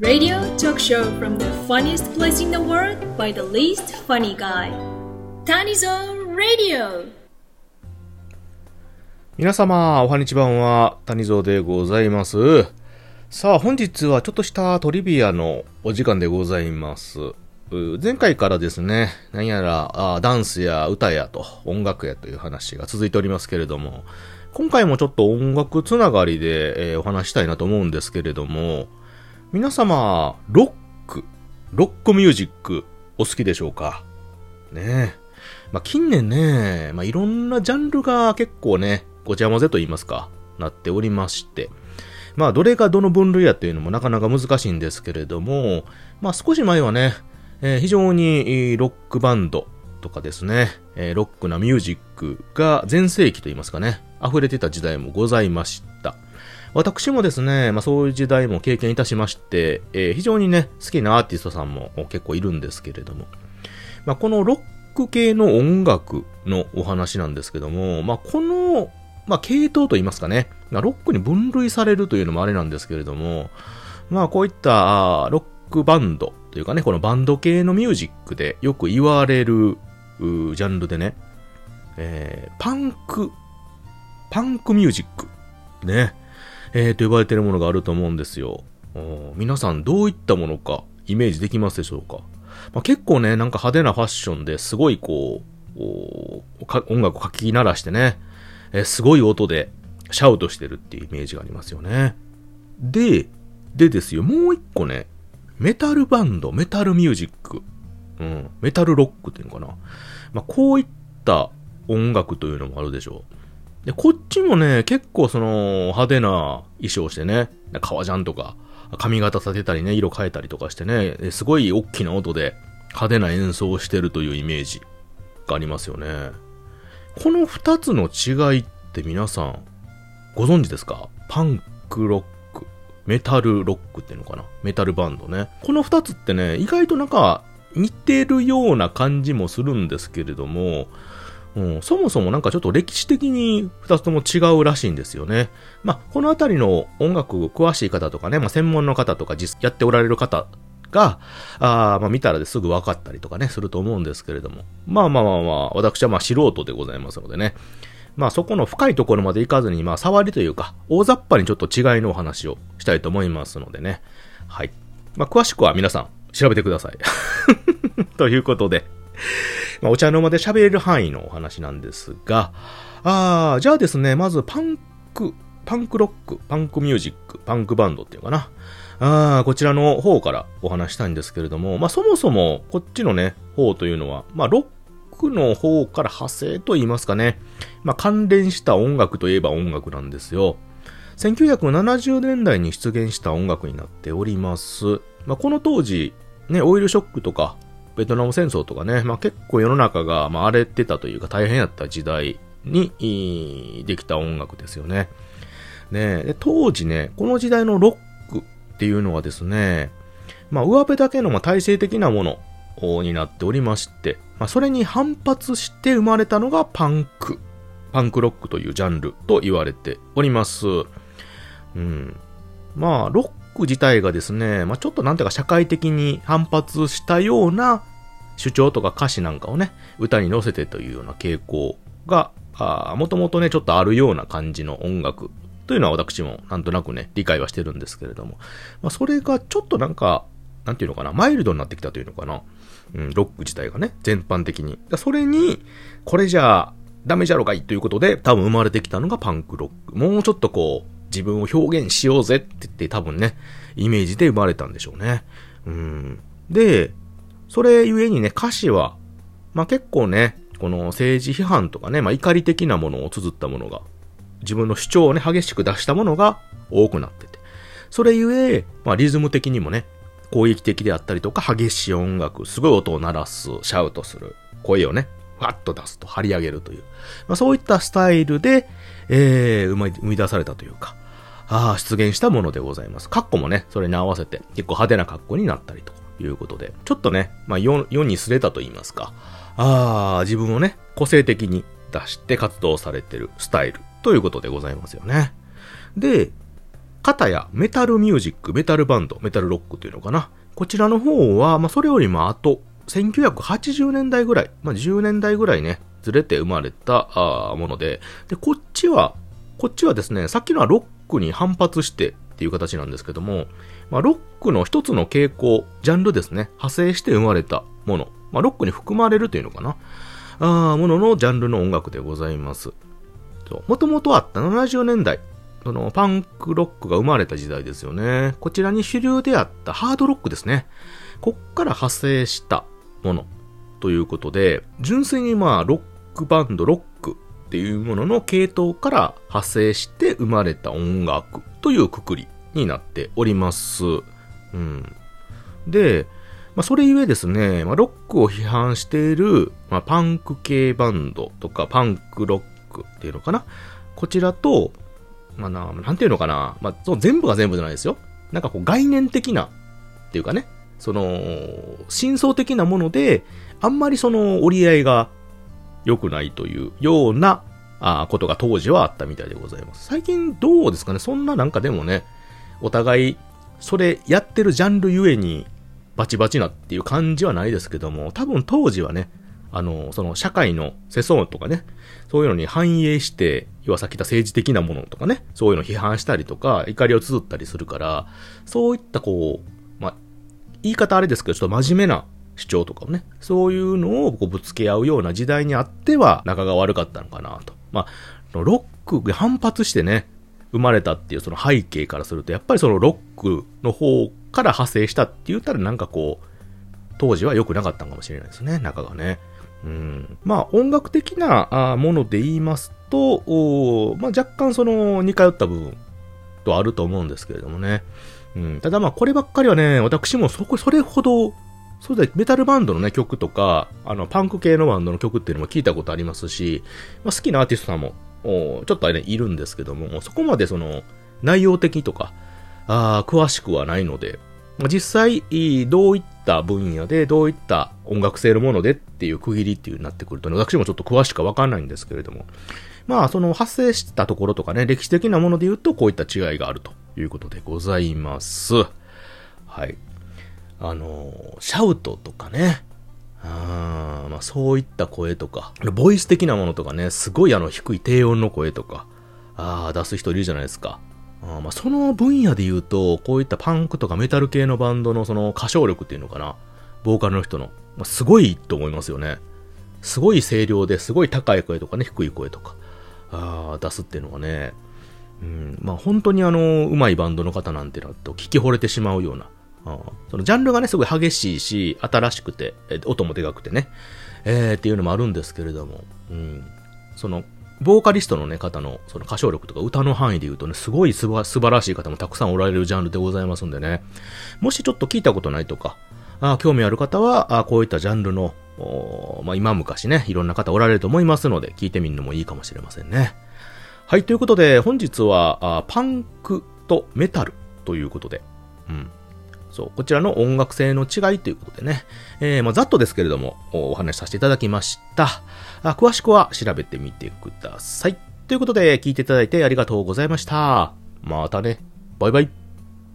Radio talk show from the funniest place in the world by the least funny guy. Tanizo Radio. 皆様、おはにちばんは、谷蔵でございます。さあ、本日はちょっとしたトリビアのお時間でございます。前回からですね、何やらあダンスや歌やと、音楽やという話が続いておりますけれども、今回もちょっと音楽つながりで、えーお話したいなと思うんですけれども、皆様、ロック、ロックミュージック、お好きでしょうか？ねえ。まあ、近年ね、まあ、いろんなジャンルが結構ね、ごちゃ混ぜと言いますか、なっておりまして、まあ、どれがどの分類やっていうのもなかなか難しいんですけれども、まあ、少し前はね、えー非常にロックバンドとかですね、えーロックなミュージックが全盛期と言いますかね、溢れてた時代もございました。私もですね、まあそういう時代も経験いたしまして、えー非常にね、好きなアーティストさんも結構いるんですけれども、まあこのロック系の音楽のお話なんですけども、まあこの、まあ系統と言いますかね、まあロックに分類されるというのもあれなんですけれども、まあこういったロックバンドというかね、このバンド系のミュージックでよく言われるジャンルでね、えーパンク、パンクミュージック、ね、えーと呼ばれてるものがあると思うんですよ。皆さんどういったものかイメージできますでしょうか、まあ、結構ね、なんか派手なファッションですごいこう、音楽を書き鳴らしてね、えーすごい音でシャウトしてるっていうイメージがありますよね。で、でですよ、もう一個ね、メタルバンド、メタルミュージック、うん、メタルロックっていうのかな。まあ、こういった音楽というのもあるでしょう。で、こっちもね、結構その派手な衣装してね、革ジャンとか、髪型立てたりね、色変えたりとかしてね、すごい大きな音で派手な演奏をしてるというイメージがありますよね。この二つの違いって皆さんご存知ですか？パンクロック、メタルロックっていうのかな？メタルバンドね。この二つってね、意外となんか似てるような感じもするんですけれども、うん、そもそもなんかちょっと歴史的に二つとも違うらしいんですよね。まあ、このあたりの音楽詳しい方とかね、まあ、専門の方とか実やっておられる方が、あーまあ、見たらですぐ分かったりとかね、すると思うんですけれども。まあまあまあまあ、私はまあ素人でございますのでね。まあそこの深いところまで行かずに、まあ触りというか、大雑把にちょっと違いのお話をしたいと思いますのでね。はい。まあ詳しくは皆さん調べてください。ということで、まあ、お茶の間で喋れる範囲のお話なんですが、あ、じゃあですね、まずパンク、パンクロック、パンクミュージック、パンクバンドっていうかな。あこちらの方からお話したいんですけれども、まあそもそもこっちのね、方というのは、まあロックの方から派生と言いますかね。まあ関連した音楽といえば音楽なんですよ。1970年代に出現した音楽になっております。まあこの当時、ね、オイルショックとか、ベトナム戦争とかね、まあ結構世の中がまあ荒れてたというか大変やった時代にできた音楽ですよね。ねで当時ね、この時代のロックっていうのはですね、まあ上辺だけのまあ体制的なものになっておりまして、まあそれに反発して生まれたのがパンク。パンクロックというジャンルと言われております。うん。まあ、ロッック自体がですね、まあちょっとなんていうか社会的に反発したような主張とか歌詞なんかをね、歌に乗せてというような傾向が、もともとね、ちょっとあるような感じの音楽というのは私もなんとなくね、理解はしてるんですけれども、まあそれがちょっとなんか、なんていうのかな、マイルドになってきたというのかな。うん、ロック自体がね、全般的に。それに、これじゃあ、ダメじゃろかいということで、多分生まれてきたのがパンクロック。もうちょっとこう、自分を表現しようぜって言って多分ね、イメージで生まれたんでしょうね。うん。で、それゆえにね、歌詞は、まあ結構ね、この政治批判とかね、まあ怒り的なものを綴ったものが、自分の主張をね、激しく出したものが多くなってて。それゆえ、まあリズム的にもね、攻撃的であったりとか、激しい音楽、すごい音を鳴らす、シャウトする、声をね、わっと出すと張り上げるという、まあ、そういったスタイルで、えー、生み生み出されたというか、あ、出現したものでございます。カッコもね、それに合わせて結構派手な格好になったりということで、ちょっとね、まあ世にすれたと言いますか、ああ、自分をね、個性的に出して活動されてるスタイルということでございますよね。で、片やメタルミュージック、メタルバンド、メタルロックというのかな。こちらの方は、まあ、それよりも後、1980年代ぐらい、まあ、10年代ぐらいね、ずれて生まれたあもので、で、こっちは、こっちはですね、さっきのはロックに反発してっていう形なんですけども、まあ、ロックの一つの傾向、ジャンルですね、派生して生まれたもの、まあ、ロックに含まれるというのかな、あもののジャンルの音楽でございます。もともとあった70年代、そのパンクロックが生まれた時代ですよね。こちらに主流であったハードロックですね。こっから派生したものということで、純粋にまあロックバンド、ロッっていうものの系統から派生して生まれた音楽というくくりになっております。うん。で、まあ、それゆえですね、まあ、ロックを批判している、まあ、パンク系バンドとかパンクロックっていうのかなこちらと、まあな、なんていうのかなまあ、その全部が全部じゃないですよ。なんかこう概念的なっていうかね、その、真相的なもので、あんまりその折り合いが良くないというような、あことが当時はあったみたいでございます。最近どうですかね？そんななんかでもね、お互い、それやってるジャンルゆえに、バチバチなっていう感じはないですけども、多分当時はね、あの、その社会の世相とかね、そういうのに反映して、要はさっき言った政治的なものとかね、そういうのを批判したりとか、怒りを綴ったりするから、そういったこう、まあ、言い方あれですけど、ちょっと真面目な主張とかをね、そういうのをこうぶつけ合うような時代にあっては仲が悪かったのかなと。まあ、ロック反発してね、生まれたっていうその背景からすると、やっぱりそのロックの方から派生したって言ったらなんかこう、当時は良くなかったのかもしれないですね、仲がね。うん、まあ音楽的なもので言いますと、まあ、若干その似通った部分とあると思うんですけれどもね。うん、ただまあこればっかりはね、私もそこ、それほどそうだ、メタルバンドのね、曲とか、あの、パンク系のバンドの曲っていうのも聞いたことありますし、まあ、好きなアーティストさんも、ちょっとあれ、ね、いるんですけども、そこまでその、内容的とか、あ詳しくはないので、まあ、実際、どういった分野で、どういった音楽性のものでっていう区切りっていうになってくるとね、私もちょっと詳しくわかんないんですけれども、まあ、その発生したところとかね、歴史的なもので言うと、こういった違いがあるということでございます。はい。あの、シャウトとかね、あまあ、そういった声とか、ボイス的なものとかね、すごいあの低い低音の声とか、あ出す人いるじゃないですか。あまあ、その分野で言うと、こういったパンクとかメタル系のバンドのその歌唱力っていうのかな、ボーカルの人の、まあ、すごいと思いますよね。すごい声量ですごい高い声とかね、低い声とか、あ出すっていうのはね、うん、まあ本当にあの、上手いバンドの方なんてなと聞き惚れてしまうような、そのジャンルがね、すごい激しいし、新しくて、え音もでかくてね、えー、っていうのもあるんですけれども、うん、その、ボーカリストのね、方の、その歌唱力とか歌の範囲で言うとね、すごい素晴らしい方もたくさんおられるジャンルでございますんでね、もしちょっと聞いたことないとか、あ興味ある方は、あこういったジャンルの、まあ、今昔ね、いろんな方おられると思いますので、聞いてみるのもいいかもしれませんね。はい、ということで、本日は、あパンクとメタルということで、うん。そう、こちらの音楽性の違いということでね、えー、まあ、ざっとですけれども、お話しさせていただきました。あ詳しくは調べてみてください。ということで、聞いていただいてありがとうございました。またね。バイバイ。